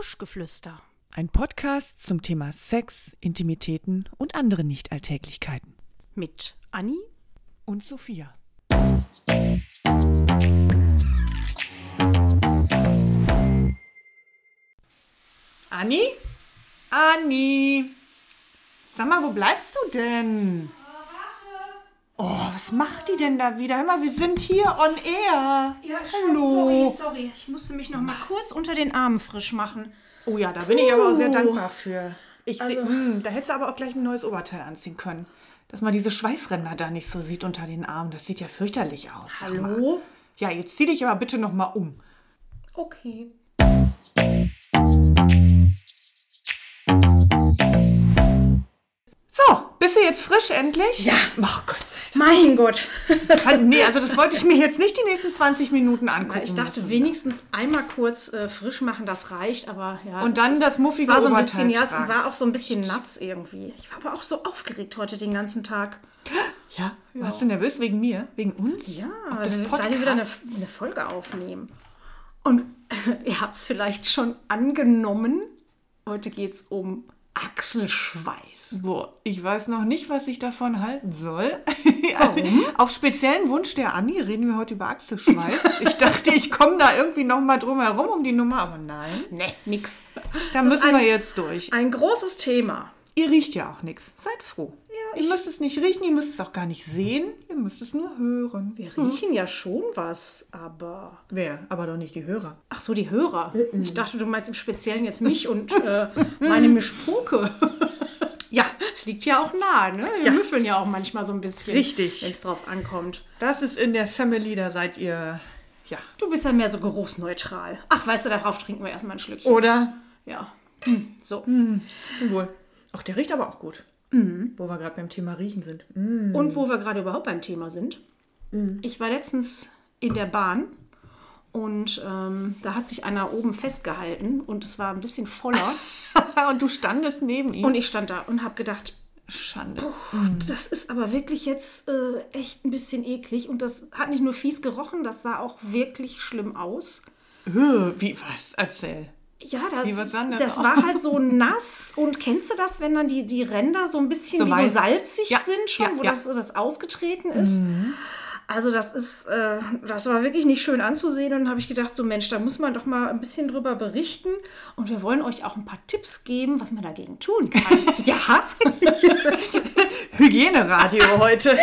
Kuschgeflüster. Ein Podcast zum Thema Sex, Intimitäten und andere Nichtalltäglichkeiten. Mit Anni Und Sophia. Anni? Anni! Sag mal, wo bleibst du denn? Oh, was macht die denn da wieder? Hör mal, wir sind hier on air. Ja, Hallo. sorry, sorry. Ich musste mich noch mal kurz unter den Armen frisch machen. Oh ja, da bin ich aber auch sehr Puh. dankbar für. Ich Also- seh, hm, da hättest du aber auch gleich ein neues Oberteil anziehen können. Dass man diese Schweißränder da nicht so sieht unter den Armen. Das sieht ja fürchterlich aus. Hallo? Ja, jetzt zieh dich aber bitte noch mal um. Okay. So, bist du jetzt frisch endlich? Ja. Ach Gott sei Mein Gott. Dank. Nee, also das wollte ich mir jetzt nicht die nächsten 20 Minuten angucken. Ich dachte, müssen. wenigstens einmal kurz äh, frisch machen, das reicht, aber ja. Und dann ist- das muffige war so ein Oberteil bisschen, ja, es war auch so ein bisschen nass irgendwie. Ich war aber auch so aufgeregt heute den ganzen Tag. Ja, warst du nervös wegen mir? Wegen uns? Ja, weil wir wieder eine, eine Folge aufnehmen. Und ihr habt es vielleicht schon angenommen. Heute geht es um Achselschweiß. Boah, ich weiß noch nicht, was ich davon halten soll. Warum? Auf speziellen Wunsch der Anni reden wir heute über Achselschweiß. ich dachte, ich komme da irgendwie noch mal drum herum um die Nummer, aber nein. Ne, nix. Da ist müssen ein, wir jetzt durch. Ein großes Thema. Ihr riecht ja auch nichts. Seid froh. Ihr müsst es nicht riechen, ihr müsst es auch gar nicht sehen. Ihr müsst es nur hören. Wir riechen ja schon was, aber. Wer? Aber doch nicht die Hörer. Ach so, die Hörer. Ich dachte, du meinst im Speziellen jetzt mich und äh, meine Mischpoke. Ja, Es liegt ja auch nah, ne? Wir Ja. müffeln ja auch manchmal so ein bisschen. Richtig. Wenn es drauf ankommt. das ist in der Family, da seid ihr, ja. Du bist ja mehr so geruchsneutral. Ach, weißt du, darauf trinken wir erstmal ein Schlückchen. Oder? Ja. Hm, so. Wohl. Ach, der riecht aber auch gut. Wo wir gerade beim Thema Riechen sind. Mm. Und wo wir gerade überhaupt beim Thema sind. Ich war letztens in der Bahn und ähm, da hat sich einer oben festgehalten und es war ein bisschen voller. Und du standest neben ihm. und ich stand da und habe gedacht, Schande. das ist aber wirklich jetzt äh, echt ein bisschen eklig. Und das hat nicht nur fies gerochen, das sah auch wirklich schlimm aus. Wie, was? Erzähl. Ja, das, das war halt so nass. Und kennst du das, wenn dann die, die Ränder so ein bisschen So wie weiß. so salzig Ja, sind schon, ja, wo ja. Das, das ausgetreten ist? Also das ist, äh, das war wirklich nicht schön anzusehen. Und dann habe ich gedacht, so Mensch, da muss man doch mal ein bisschen drüber berichten. Und wir wollen euch auch ein paar Tipps geben, was man dagegen tun kann. ja, Hygieneradio heute.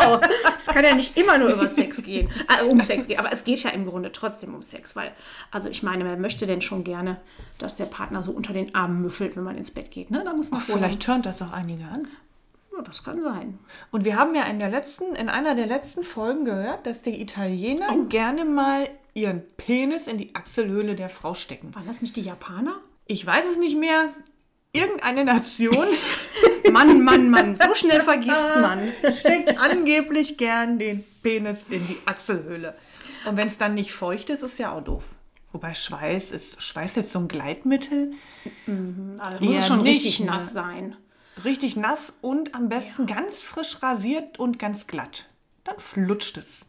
Genau. Es kann ja nicht immer nur über Sex gehen, äh, um Sex gehen. Aber es geht ja im Grunde trotzdem um Sex, weil, also ich meine, wer möchte denn schon gerne, dass der Partner so unter den Armen müffelt, wenn man ins Bett geht? Ne? Da muss man vorher. Vielleicht turnt das auch einige an. Ja, das kann sein. Und wir haben ja in der letzten, in einer der letzten Folgen gehört, dass die Italiener gerne mal ihren Penis in die Achselhöhle der Frau stecken. Waren das nicht die Japaner? Ich weiß es nicht mehr. Irgendeine Nation Mann, Mann, Mann, so schnell vergisst man. steckt angeblich gern den Penis in die Achselhöhle. Und wenn es dann nicht feucht ist, ist ja auch doof. Wobei Schweiß ist Schweiß jetzt so ein Gleitmittel. Also muss Ja, es schon richtig ne? nass sein. Richtig nass und am besten ganz frisch rasiert und ganz glatt. Dann flutscht es.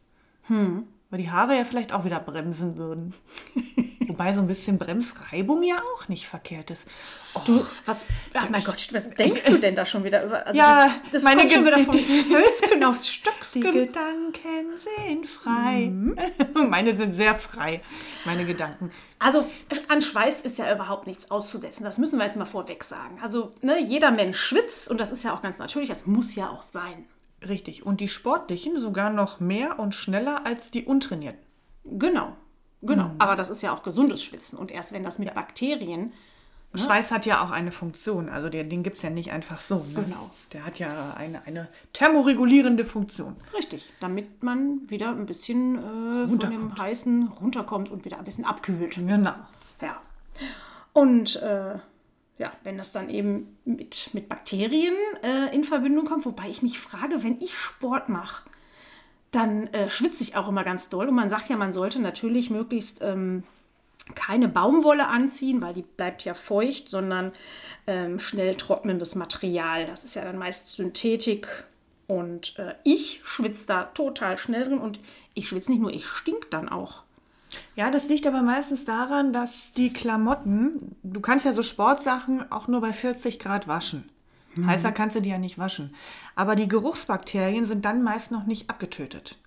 Hm. Weil die Haare ja vielleicht auch wieder bremsen würden. Wobei so ein bisschen Bremsreibung ja auch nicht verkehrt ist. Oh, Du, was, ach mein Gott, was denkst du denn da schon wieder über? Also Ja, die- das meine kommt schon wieder von Hölzken aufs die Stöcksken. Gedanken sind frei. Meine sind sehr frei, meine Gedanken. Also an Schweiß ist ja überhaupt nichts auszusetzen. Das müssen wir jetzt mal vorweg sagen. Also ne, jeder Mensch schwitzt und das ist ja auch ganz natürlich. Das muss ja auch sein. Richtig. Und die Sportlichen sogar noch mehr und schneller als die Untrainierten. Genau, genau. Aber das ist ja auch gesundes Schwitzen. Und erst wenn das mit Bakterien Schweiß hat ja auch eine Funktion. Also der, den gibt es ja nicht einfach so. Ne? Genau. Der hat ja eine, eine thermoregulierende Funktion. Richtig, damit man wieder ein bisschen äh, von dem. Heißen runterkommt und wieder ein bisschen abkühlt. Genau. Ja. Und äh, ja, wenn das dann eben mit, mit Bakterien äh, in Verbindung kommt, wobei ich mich frage, wenn ich Sport mache, dann äh, schwitze ich auch immer ganz doll. Und man sagt ja, man sollte natürlich möglichst ähm, keine Baumwolle anziehen, weil die bleibt ja feucht, sondern ähm, schnell trocknendes Material. Das ist ja dann meist Synthetik. Und äh, ich schwitze da total schnell drin und ich schwitze nicht nur, ich stink dann auch. Ja, das liegt aber meistens daran, dass die Klamotten, du kannst ja so Sportsachen auch nur bei 40 Grad waschen. Heißer kannst du die ja nicht waschen. Aber die Geruchsbakterien sind dann meist noch nicht abgetötet.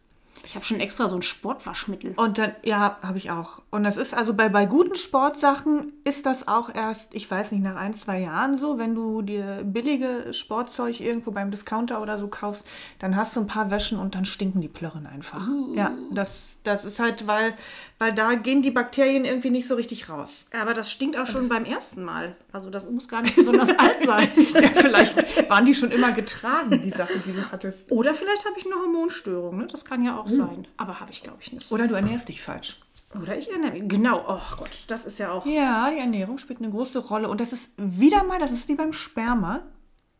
Ich habe schon extra so ein Sportwaschmittel. Und dann, ja, habe ich auch. Und das ist also bei, bei guten Sportsachen ist das auch erst, ich weiß nicht, nach ein, zwei Jahren so, wenn du dir billige Sportzeug irgendwo beim Discounter oder so kaufst, dann hast du ein paar Wäschen und dann stinken die Plörren einfach. Ja, das, das ist halt, weil, weil da gehen die Bakterien irgendwie nicht so richtig raus. Aber das stinkt auch schon beim ersten Mal. Also das muss gar nicht besonders alt sein. Ja, vielleicht waren die schon immer getragen, die Sachen, die du hattest. Oder vielleicht habe ich eine Hormonstörung. Ne? Das kann ja auch sein. Aber habe ich, glaube ich, nicht. Oder du ernährst dich falsch. Oder ich erinnere mich. Genau. Oh Gott, das ist ja auch... Ja, die Ernährung spielt eine große Rolle. Und das ist wieder mal, das ist wie beim Sperma.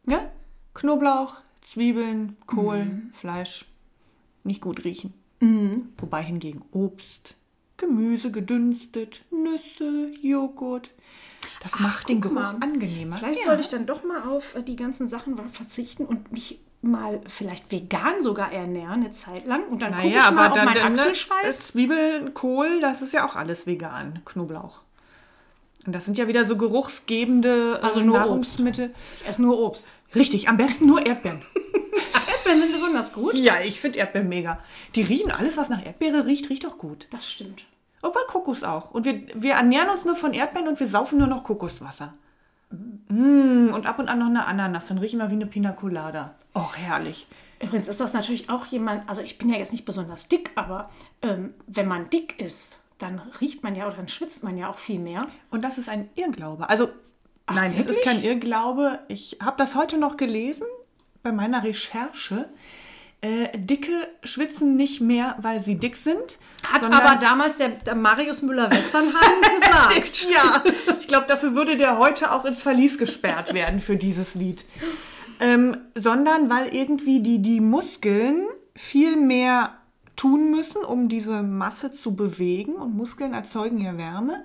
Ja? Knoblauch, Zwiebeln, Kohl, Fleisch. Nicht gut riechen. Wobei hingegen Obst, Gemüse gedünstet, Nüsse, Joghurt. Das macht den Geruch mal. angenehmer. Vielleicht Ja. sollte ich dann doch mal auf äh, die ganzen Sachen verzichten und mich mal vielleicht vegan sogar ernähren eine Zeit lang. Und dann gucke ich Naja, mal, aber ob dann, mein dann ne, Achselschweiß... Zwiebeln, Kohl, das ist ja auch alles vegan. Knoblauch. Und das sind ja wieder so geruchsgebende äh, Also nur Nahrungsmittel. Ich esse nur Obst. Richtig, am besten nur Erdbeeren. Erdbeeren sind besonders gut. Ja, ich finde Erdbeeren mega. Die riechen, alles was nach Erdbeere riecht, riecht auch gut. Das stimmt. Und bei Kokos auch. Und wir, wir ernähren uns nur von Erdbeeren und wir saufen nur noch Kokoswasser. Mm, und ab und an noch eine Ananas, dann riechen wir wie eine Pina Colada. Och, herrlich. Übrigens ist das natürlich auch jemand, also ich bin ja jetzt nicht besonders dick, aber ähm, wenn man dick ist, dann riecht man ja oder dann schwitzt man ja auch viel mehr. Und das ist ein Irrglaube. Also, nein, es ist wirklich? kein Irrglaube. Ich habe das heute noch gelesen bei meiner Recherche. Äh, Dicke schwitzen nicht mehr, weil sie dick sind. Hat aber damals der, der Marius Müller-Westernhagen gesagt. Ja, ich glaube, dafür würde der heute auch ins Verlies gesperrt werden für dieses Lied. Ähm, sondern weil irgendwie die, die Muskeln viel mehr tun müssen, um diese Masse zu bewegen. Und Muskeln erzeugen ja Wärme.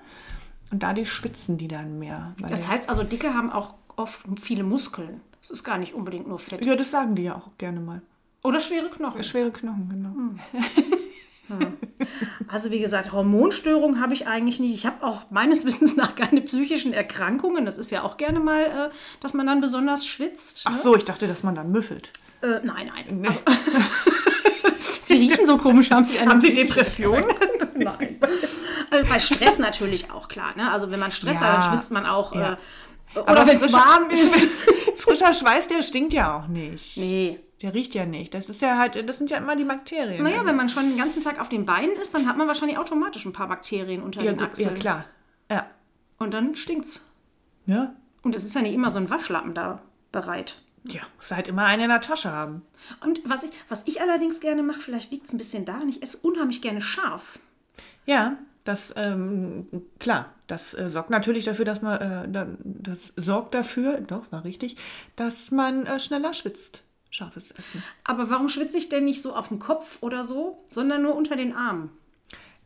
Und dadurch schwitzen die dann mehr. Das heißt also, Dicke haben auch oft viele Muskeln. Es ist gar nicht unbedingt nur Fett. ja, das sagen die ja auch gerne mal. Oder schwere Knochen. Schwere Knochen, genau. Also wie gesagt, Hormonstörungen habe ich eigentlich nicht. Ich habe auch meines Wissens nach keine psychischen Erkrankungen. Das ist ja auch gerne mal, äh, dass man dann besonders schwitzt. Ach so, ich dachte, dass man dann müffelt. Äh, nein, nein. Also, sie riechen so komisch, haben sie eine Haben Sie Depressionen? Nein. Also bei Stress natürlich auch, klar. Ne? Also wenn man Stress Ja. hat, dann schwitzt man auch. Ja. Äh, oder wenn es warm ist. Frischer Schweiß, der stinkt ja auch nicht. Nee. Der riecht ja nicht. Das ist ja halt, das sind ja immer die Bakterien. Naja, wenn man schon den ganzen Tag auf den Beinen ist, dann hat man wahrscheinlich automatisch ein paar Bakterien unter ja, den gut, Achseln. ja, klar. Ja. Und dann stinkt's. Ja. Und es ist ja nicht immer so ein Waschlappen da bereit. Ja, muss halt immer einen in der Tasche haben. Und was ich, was ich allerdings gerne mache, vielleicht liegt es ein bisschen daran, ich esse unheimlich gerne scharf. Ja, das, ähm, klar, das äh, sorgt natürlich dafür, dass man, äh, da, das sorgt dafür, doch, war richtig, dass man äh, schneller schwitzt. Scharfes Essen. Aber warum schwitze ich denn nicht so auf dem Kopf oder so, sondern nur unter den Armen?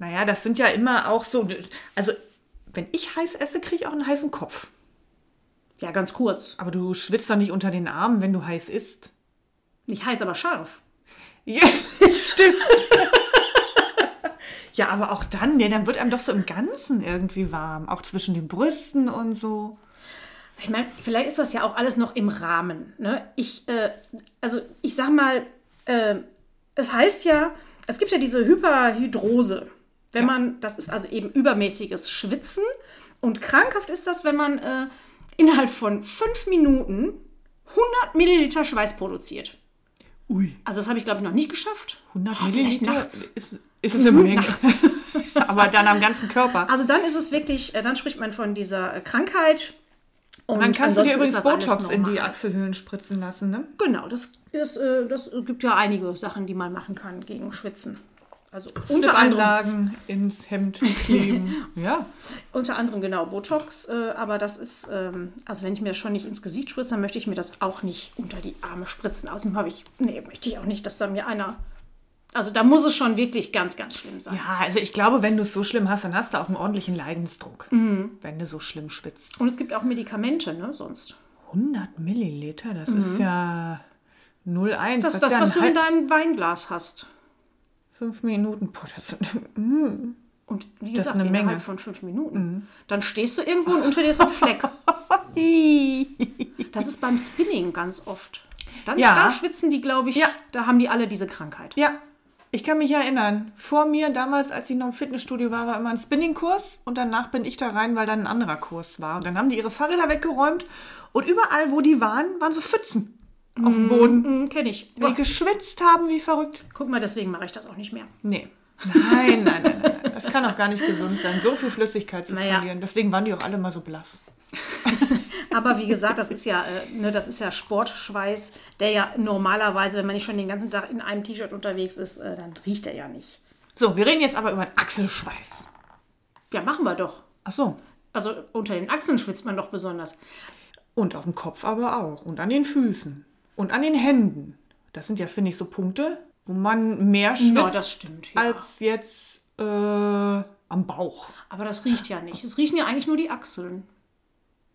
Naja, das sind ja immer auch so, also wenn ich heiß esse, kriege ich auch einen heißen Kopf. Ja, ganz kurz. Aber du schwitzt doch nicht unter den Armen, wenn du heiß isst. Nicht heiß, aber scharf. Ja, stimmt. ja, aber auch dann, ja, dann wird einem doch so im Ganzen irgendwie warm. Auch zwischen den Brüsten und so. Ich meine, vielleicht ist das ja auch alles noch im Rahmen. Ne? Ich, äh, also ich sag mal, äh, es heißt ja, es gibt ja diese Hyperhydrose. Wenn man, das ist also eben übermäßiges Schwitzen. Und krankhaft ist das, wenn man äh, innerhalb von fünf Minuten 100 Milliliter Schweiß produziert. Ui, Also das habe ich, glaube ich, noch nicht geschafft. 100 Oh, vielleicht Milliliter nachts. ist, ist eine Menge. aber dann am ganzen Körper. Also dann ist es wirklich, äh, dann spricht man von dieser äh, Krankheit. Und dann kannst du dir übrigens das Botox in die. Achselhöhlen spritzen lassen, ne? Genau, das, ist, äh, das gibt ja einige Sachen, die man machen kann gegen Schwitzen. Also unter anderem, ins Hemd kleben. ja. unter anderem genau Botox, äh, aber das ist, ähm, also wenn ich mir das schon nicht ins Gesicht spritze, dann möchte ich mir das auch nicht unter die Arme spritzen. Außerdem habe ich, nee, möchte ich auch nicht, dass da mir einer, also da muss es schon wirklich ganz, ganz schlimm sein. Ja, also ich glaube, wenn du es so schlimm hast, dann hast du auch einen ordentlichen Leidensdruck. Wenn du so schlimm schwitzt. Und es gibt auch Medikamente, ne, sonst. 100 Milliliter, das ist ja 0,1. Das ist ist das, ja was du in deinem Weinglas hast. Fünf Minuten. Boah, das sind, mm. Und wie Das ist gesagt, eine innerhalb Menge. Mhm. von fünf Minuten. Dann stehst du irgendwo und unter dir ist ein Fleck. Das ist beim Spinning ganz oft. Dann, Ja. dann schwitzen die, glaube ich, Ja. da haben die alle diese Krankheit. Ja, ich kann mich erinnern. Vor mir, damals, als ich noch im Fitnessstudio war, war immer ein Spinning-Kurs und danach bin ich da rein, weil dann ein anderer Kurs war. Und dann haben die ihre Fahrräder weggeräumt und überall, wo die waren, waren so Pfützen auf dem Boden. Hm, Kenne ich. Die geschwitzt haben wie verrückt. Guck mal, deswegen mache ich das auch nicht mehr. Nee. Nein, nein, nein. Das kann auch gar nicht gesund sein, so viel Flüssigkeit zu Naja. verlieren. Deswegen waren die auch alle mal so blass. Aber wie gesagt, das ist ja, äh, ne, das ist ja Sportschweiß, der ja normalerweise, wenn man nicht schon den ganzen Tag in einem T-Shirt unterwegs ist, äh, dann riecht er ja nicht. So, wir reden jetzt aber über den Achselschweiß. Ja, machen wir doch. Ach so. Also unter den Achseln schwitzt man doch besonders. Und auf dem Kopf aber auch. Und an den Füßen. Und an den Händen. Das sind ja, finde ich, so Punkte, wo man mehr schwitzt Ja, das stimmt. Ja. als jetzt äh, am Bauch. Aber das riecht ja nicht. Es riechen ja eigentlich nur die Achseln.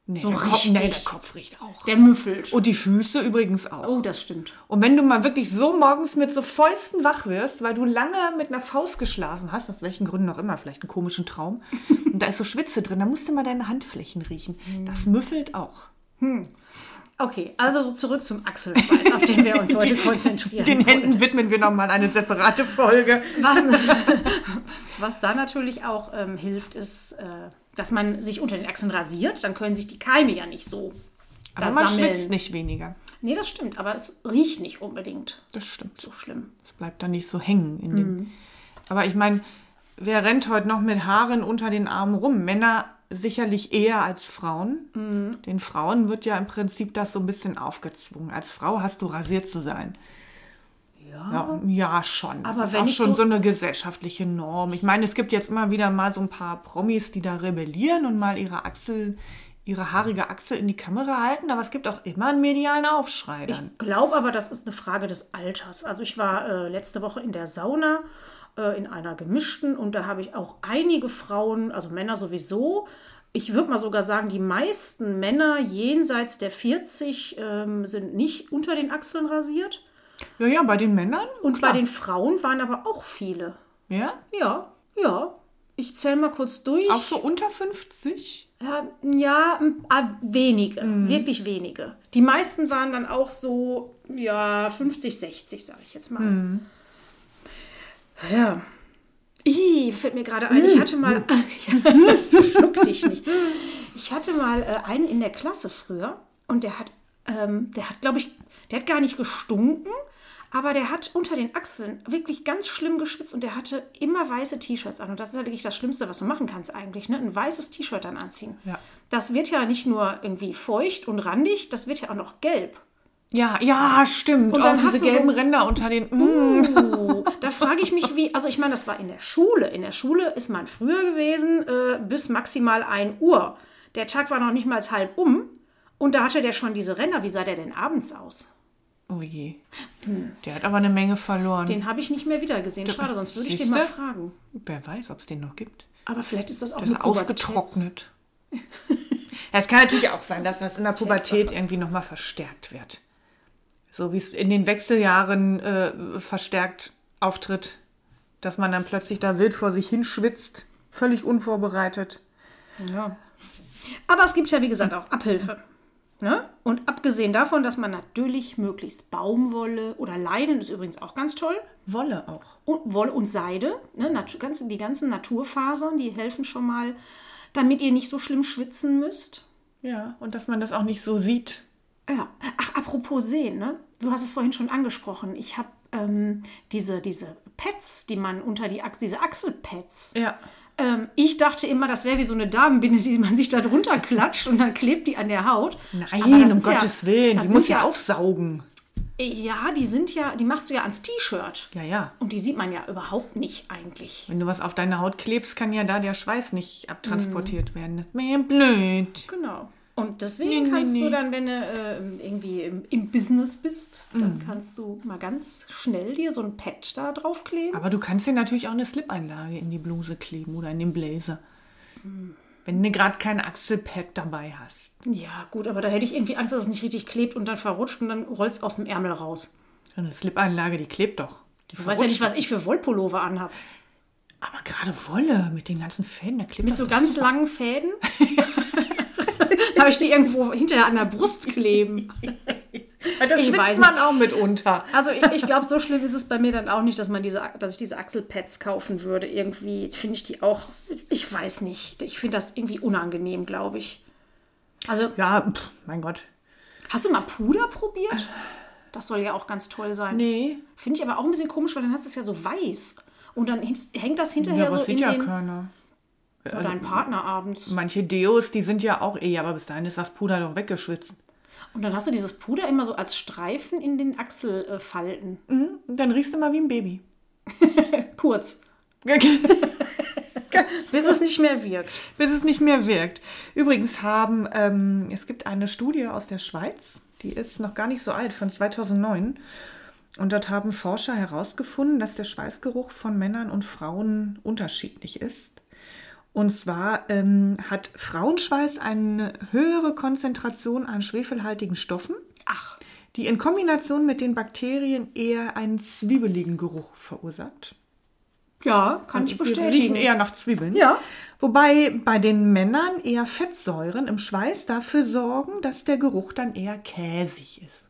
Nee, So der Kopf, nee, der Kopf riecht auch. Der müffelt. Und die Füße übrigens auch. Oh, das stimmt. Und wenn du mal wirklich so morgens mit so Fäusten wach wirst, weil du lange mit einer Faust geschlafen hast, aus welchen Gründen auch immer, vielleicht einen komischen Traum, und da ist so Schwitze drin, dann musst du mal deine Handflächen riechen. Das müffelt auch. Okay, also zurück zum Achselschweiß, auf den wir uns heute konzentrieren. Den wollen. Händen widmen wir nochmal eine separate Folge. Was, was da natürlich auch ähm, hilft, ist, äh, dass man sich unter den Achseln rasiert. Dann können sich die Keime ja nicht so Aber man sammeln. schwitzt nicht weniger. Nee, das stimmt, aber es riecht nicht unbedingt Das stimmt. so schlimm. Es bleibt dann nicht so hängen. In dem. Aber ich meine, wer rennt heute noch mit Haaren unter den Armen rum? Männer sicherlich eher als Frauen. Den Frauen wird ja im Prinzip das so ein bisschen aufgezwungen. Als Frau hast du rasiert zu sein. Ja, ja schon. Das Aber ist wenn auch schon so- so eine gesellschaftliche Norm. Ich meine, es gibt jetzt immer wieder mal so ein paar Promis, die da rebellieren und mal ihre Achsel, ihre haarige Achsel in die Kamera halten, aber es gibt auch immer einen medialen Aufschrei dann. Ich glaube aber, das ist eine Frage des Alters. Also ich war äh, letzte Woche in der Sauna äh, in einer gemischten und da habe ich auch einige Frauen, also Männer sowieso. Ich würde mal sogar sagen, die meisten Männer jenseits der 40 ähm, sind nicht unter den Achseln rasiert. Ja, ja, bei den Männern. Und klar. bei den Frauen waren aber auch viele. Ja? Ja, ja. Ich zähle mal kurz durch. Auch so unter 50? Ja, ja m- ah, wenige, wirklich wenige. Die meisten waren dann auch so, ja, 50, 60, sage ich jetzt mal. Ja. Ih, fällt mir gerade ein, ich hatte mal, schluck dich nicht. Ich hatte mal äh, einen in der Klasse früher und der hat, ähm, der hat, glaube ich, der hat gar nicht gestunken, aber der hat unter den Achseln wirklich ganz schlimm geschwitzt und der hatte immer weiße T-Shirts an. Und das ist ja wirklich das Schlimmste, was du machen kannst eigentlich, ne? Ein weißes T-Shirt dann anziehen. Ja. Das wird ja nicht nur irgendwie feucht und randig, das wird ja auch noch gelb. Ja, ja, stimmt. Und Und dann auch hast diese du so- gelben Ränder unter den. Mm. Oh, da frage ich mich, wie, also ich meine, das war in der Schule. In der Schule ist man früher gewesen äh, bis maximal 1 Uhr. Der Tag war noch nicht mal halb um und da hatte der schon diese Ränder. Wie sah der denn abends aus? Oh je. Der hat aber eine Menge verloren. Den habe ich nicht mehr wieder gesehen. Schade, sonst würde ich den mal fragen. Wer weiß, ob es den noch gibt. Aber vielleicht ist das auch Das ist ausgetrocknet. es kann natürlich auch sein, dass das in der Pubertät irgendwie nochmal verstärkt wird. So wie es in den Wechseljahren äh, verstärkt auftritt, dass man dann plötzlich da wild vor sich hinschwitzt, völlig unvorbereitet. Ja. Aber es gibt ja, wie gesagt, auch Abhilfe. Ne? Und abgesehen davon, dass man natürlich möglichst Baumwolle oder Leinen ist übrigens auch ganz toll. Wolle auch. Und Wolle und Seide, ne? Ganz, die ganzen Naturfasern, die helfen schon mal, damit ihr nicht so schlimm schwitzen müsst. Ja, und dass man das auch nicht so sieht. Ja. Ach, apropos Sehen, ne? Du hast es vorhin schon angesprochen. Ich habe ähm, diese, diese Pads, die man unter die Achsel, diese Achselpads. Ja. Ähm, ich dachte immer, das wäre wie so eine Damenbinde, die man sich da drunter klatscht und dann klebt die an der Haut. Nein, um ist ja- Gottes Willen. Die muss ja aufsaugen. Ja, die sind ja, die machst du ja ans T-Shirt. Ja, ja. Und die sieht man ja überhaupt nicht eigentlich. Wenn du was auf deine Haut klebst, kann ja da der Schweiß nicht abtransportiert Mhm. werden. Das mir blöd. Genau. Und deswegen Nee, nee, kannst du nee. dann, wenn du äh, irgendwie im, im Business bist, dann Mhm. kannst du mal ganz schnell dir so ein Pad da draufkleben. Aber du kannst dir natürlich auch eine Slip-Einlage in die Bluse kleben oder in den Blazer. Wenn du gerade kein Achselpad dabei hast. Ja, gut, aber da hätte ich irgendwie Angst, dass es nicht richtig klebt und dann verrutscht und dann rollt es aus dem Ärmel raus. Eine Slip-Einlage, die klebt doch. Die Du weißt ja nicht, was ich für Wollpullover anhab. Aber gerade Wolle mit den ganzen Fäden, da klebt Mit so ganz langen Fäden. Habe ich die irgendwo hinterher an der Brust kleben. Ja, Da schwitzt weiß man auch mitunter. Also ich, ich glaube, so schlimm ist es bei mir dann auch nicht, dass man diese, dass ich diese Achselpads kaufen würde. Irgendwie finde ich die auch, ich weiß nicht. Ich finde das irgendwie unangenehm, glaube ich. Also, Ja, pff, mein Gott. hast du mal Puder probiert? Das soll ja auch ganz toll sein. Nee. Finde ich aber auch ein bisschen komisch, weil dann hast du es ja so weiß. Und dann hängt- das hinterher Ja, aber so das in ja den... keiner. Oder dein Partner abends. Manche Deos, die sind ja auch eh, aber bis dahin ist das Puder doch weggeschwitzt. Und dann hast du dieses Puder immer so als Streifen in den Achselfalten. Mhm. Dann riechst du mal wie ein Baby. Kurz. Bis es nicht mehr wirkt. bis es nicht mehr wirkt. Übrigens haben, ähm, es gibt eine Studie aus der Schweiz, die ist noch gar nicht so alt, von 2009. Und dort haben Forscher herausgefunden, dass der Schweißgeruch von Männern und Frauen unterschiedlich ist. Und zwar ähm, hat Frauenschweiß eine höhere Konzentration an schwefelhaltigen Stoffen, Ach, die in Kombination mit den Bakterien eher einen zwiebeligen Geruch verursacht. ja, kann ich Die bestätigen. riechen eher nach Zwiebeln. Ja. Wobei bei den Männern eher Fettsäuren im Schweiß dafür sorgen, dass der Geruch dann eher käsig ist.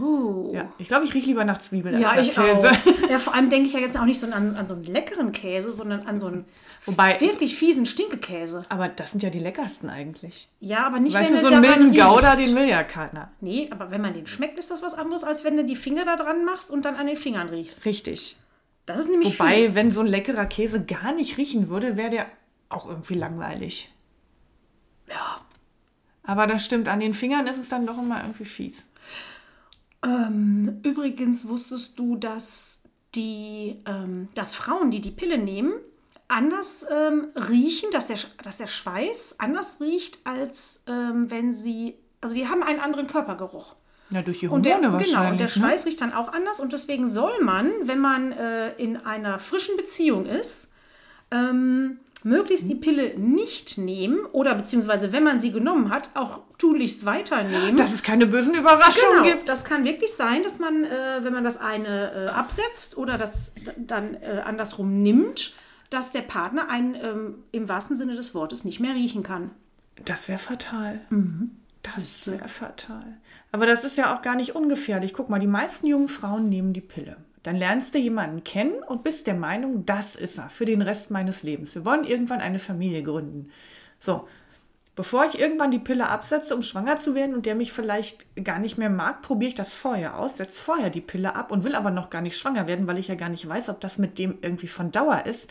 Oh. Ja, ich glaube, ich rieche lieber nach Zwiebeln Ja, als ich nach Käse. auch. Ja, vor allem denke ich ja jetzt auch nicht so an, an so einen leckeren Käse, sondern an so einen Wobei, wirklich fiesen Stinkekäse. aber das sind ja die leckersten eigentlich. Ja, aber nicht, Weißt wenn du, so einen milden Gouda, den will ja keiner. Nee, aber wenn man den schmeckt, ist das was anderes, als wenn du die Finger da dran machst und dann an den Fingern riechst. Richtig. Das ist nämlich Wobei, fies. wenn so ein leckerer Käse gar nicht riechen würde, wäre der auch irgendwie langweilig. Ja. Aber das stimmt, an den Fingern ist es dann doch immer irgendwie fies. Ähm, übrigens wusstest du, dass die, ähm, dass Frauen, die die Pille nehmen, anders ähm, riechen, dass der, dass der Schweiß anders riecht, als ähm, wenn sie, also die haben einen anderen Körpergeruch. Ja, durch die Und Hormone der, wahrscheinlich. genau, und der ne? Schweiß riecht dann auch anders und deswegen soll man, wenn man äh, in einer frischen Beziehung ist, ähm, möglichst die Pille nicht nehmen oder beziehungsweise, wenn man sie genommen hat, auch tunlichst weiternehmen. Dass es keine bösen Überraschungen Genau, gibt. das kann wirklich sein, dass man, äh, wenn man das eine äh, absetzt oder das dann äh, andersrum nimmt, dass der Partner einen ähm, im wahrsten Sinne des Wortes nicht mehr riechen kann. Das wäre fatal. Mhm. Das wäre fatal. Aber das ist ja auch gar nicht ungefährlich. Guck mal, die meisten jungen Frauen nehmen die Pille. Dann lernst du jemanden kennen und bist der Meinung, das ist er für den Rest meines Lebens. Wir wollen irgendwann eine Familie gründen. So, bevor ich irgendwann die Pille absetze, um schwanger zu werden und der mich vielleicht gar nicht mehr mag, probiere ich das vorher aus, setze vorher die Pille ab und will aber noch gar nicht schwanger werden, weil ich ja gar nicht weiß, ob das mit dem irgendwie von Dauer ist.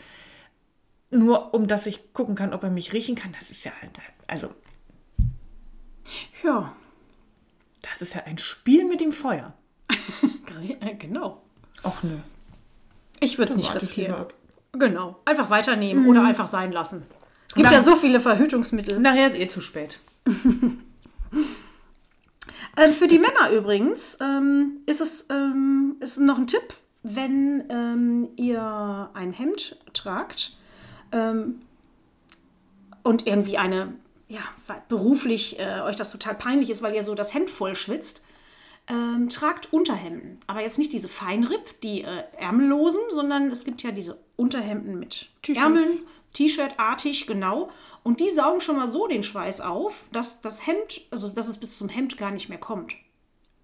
Nur um dass ich gucken kann, ob er mich riechen kann. Das ist ja halt, also Ja, Das ist ja ein Spiel mit dem Feuer. äh, genau. Och nö. Ich würde es nicht riskieren. Genau. Einfach weiternehmen oder einfach sein lassen. Es gibt Na- ja so viele Verhütungsmittel. Nachher ist eh zu spät. Ähm, für die Männer übrigens ähm, ist es ähm, ist noch ein Tipp, wenn ähm, ihr ein Hemd tragt ähm, und irgendwie eine, ja, beruflich äh, euch das total peinlich ist, weil ihr so das Hemd voll schwitzt, ähm, tragt Unterhemden. Aber jetzt nicht diese Feinripp, die äh, ärmellosen, sondern es gibt ja diese Unterhemden mit. Ärmeln, T-Shirt-artig, genau. Und die saugen schon mal so den Schweiß auf, dass das Hemd, also dass es bis zum Hemd gar nicht mehr kommt.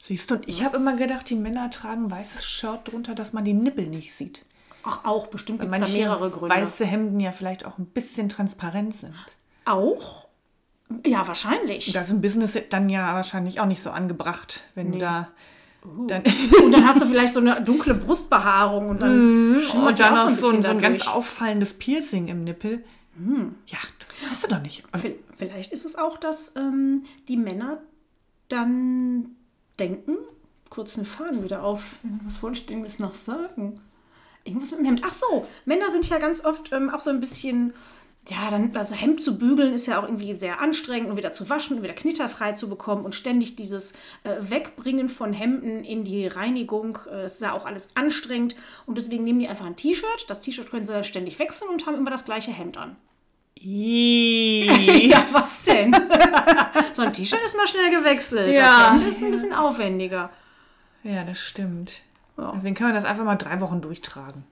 Siehst du, und ich habe immer gedacht, die Männer tragen weißes Shirt drunter, dass man die Nippel nicht sieht. Ach, auch, bestimmt gibt es da mehrere Gründe. weiße Hemden ja vielleicht auch ein bisschen transparent sind. Auch? Ja, wahrscheinlich. Das ist im Business dann ja wahrscheinlich auch nicht so angebracht, wenn du da dann Und dann hast du vielleicht so eine dunkle Brustbehaarung und dann schimmert und dann auch noch ein so ein, so ein ganz auffallendes Piercing im Nippel. Ja, weißt du doch nicht. Vielleicht ist es auch, dass ähm, die Männer dann denken, kurz einen Faden wieder auf, was wollte ich denn jetzt noch sagen? Irgendwas mit dem Hemd. Ach so, Männer sind ja ganz oft ähm, auch so ein bisschen, ja, dann, also Hemd zu bügeln ist ja auch irgendwie sehr anstrengend und wieder zu waschen und wieder knitterfrei zu bekommen und ständig dieses äh, Wegbringen von Hemden in die Reinigung, äh, ist ja auch alles anstrengend und deswegen nehmen die einfach ein T-Shirt. Das T-Shirt können sie ständig wechseln und haben immer das gleiche Hemd an. Ja, was denn? so ein T-Shirt ist mal schnell gewechselt. Ja. Das Hemd ist ein bisschen aufwendiger. Ja, das stimmt. Ja. Deswegen kann man das einfach mal drei Wochen durchtragen.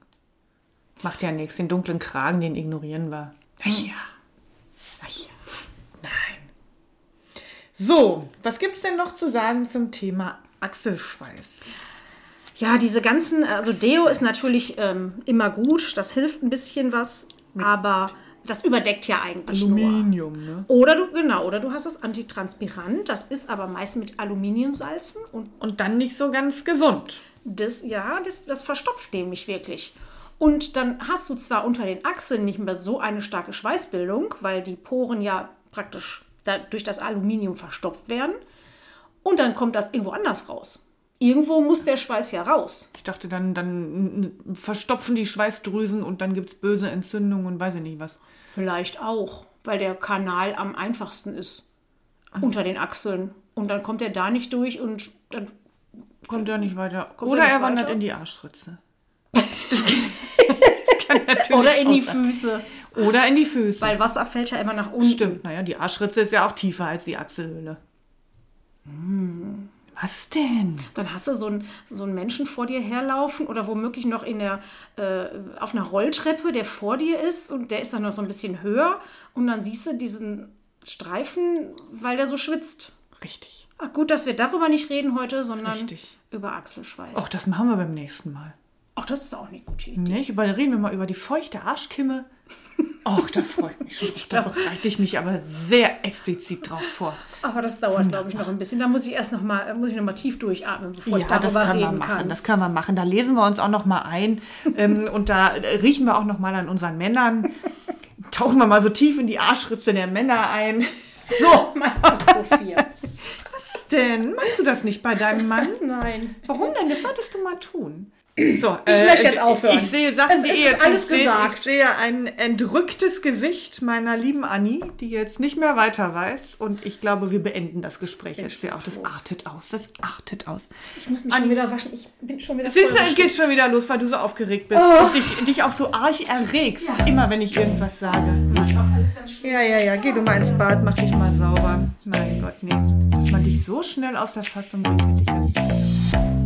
Macht ja nichts. Den dunklen Kragen, den ignorieren wir. Ach ja. Ach ja. Nein. So, was gibt's denn noch zu sagen zum Thema Achselschweiß? Ja, diese ganzen, also Deo ist natürlich ähm, immer gut, das hilft ein bisschen was, aber das überdeckt ja eigentlich nur. Aluminium, ne? Oder du, genau, oder du hast das Antitranspirant, das ist aber meist mit Aluminiumsalzen und Und dann nicht so ganz gesund. das, ja, das, das verstopft nämlich wirklich. Und dann hast du zwar unter den Achseln nicht mehr so eine starke Schweißbildung, weil die Poren ja praktisch durch das Aluminium verstopft werden. Und dann kommt das irgendwo anders raus. Irgendwo muss der Schweiß ja raus. Ich dachte, dann, dann verstopfen die Schweißdrüsen und dann gibt's böse Entzündungen und weiß ich nicht was. Vielleicht auch, weil der Kanal am einfachsten ist. Unter den Achseln. Und dann kommt er da nicht durch und dann. Kommt er nicht weiter. Oder er er wandert weiter? in die Arschritze. Oder in die. Füße. Oder in die Füße. Weil Wasser fällt ja immer nach unten. Stimmt, naja, die Arschritze ist ja auch tiefer als die Achselhöhle. Hm. Was denn? Dann hast du so einen, so einen Menschen vor dir herlaufen oder womöglich noch in der, äh, auf einer Rolltreppe, der vor dir ist und der ist dann noch so ein bisschen höher und dann siehst du diesen Streifen, weil der so schwitzt. Richtig. Ach gut, dass wir darüber nicht reden heute, sondern Richtig. über Achselschweiß. Ach, das machen wir beim nächsten Mal. Ach, das ist auch eine gute Idee. Nicht? Über, reden wir mal über die feuchte Arschkimme. Ach, da freue ich mich schon. Da bereite ich mich aber sehr explizit drauf vor. Aber das dauert, glaube ich, noch ein bisschen. Da muss ich erst noch mal, muss ich noch mal tief durchatmen, bevor ich Ja, das darüber können wir reden machen. kann. Das können wir machen. Da lesen wir uns auch noch mal ein ähm, und da riechen wir auch noch mal an unseren Männern. Tauchen wir mal so tief in die Arschritze der Männer ein. So, mein Gott, Sophia. Was denn? Machst du das nicht bei deinem Mann? Nein. Warum denn? Das solltest du mal tun. So, äh, Ich möchte jetzt aufhören. Ich sehe Sachen, Es die ist ihr jetzt alles nicht seht. gesagt. Ich sehe ein entrücktes Gesicht meiner lieben Anni, die jetzt nicht mehr weiter weiß. Und ich glaube, wir beenden das Gespräch jetzt hier auch. Das artet aus. Das artet aus. Ich muss mich schon wieder waschen. Ich bin schon wieder Siehst du, voll es geht schon wieder los, weil du so aufgeregt bist Oh. und dich, dich auch so arg erregst, immer wenn ich irgendwas sage. Ja, ja, ja, geh du mal ins Bad, mach dich mal sauber. Mein Gott, nee. Dass man dich so schnell aus der Fassung bringt, hätte ich jetzt nicht.